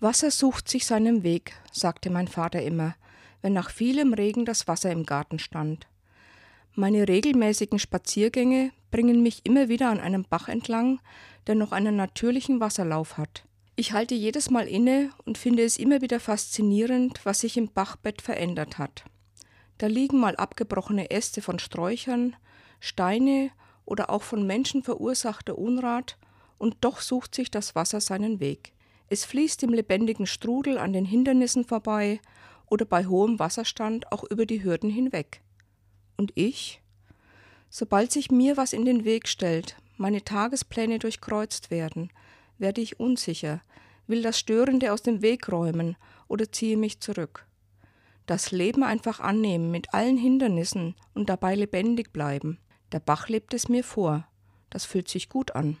Wasser sucht sich seinen Weg, sagte mein Vater immer, wenn nach vielem Regen das Wasser im Garten stand. Meine regelmäßigen Spaziergänge bringen mich immer wieder an einem Bach entlang, der noch einen natürlichen Wasserlauf hat. Ich halte jedes Mal inne und finde es immer wieder faszinierend, was sich im Bachbett verändert hat. Da liegen mal abgebrochene Äste von Sträuchern, Steine oder auch von Menschen verursachter Unrat, und doch sucht sich das Wasser seinen Weg. Es fließt im lebendigen Strudel an den Hindernissen vorbei oder bei hohem Wasserstand auch über die Hürden hinweg. Und ich? Sobald sich mir was in den Weg stellt, meine Tagespläne durchkreuzt werden, werde ich unsicher, will das Störende aus dem Weg räumen oder ziehe mich zurück. Das Leben einfach annehmen mit allen Hindernissen und dabei lebendig bleiben. Der Bach lebt es mir vor. Das fühlt sich gut an.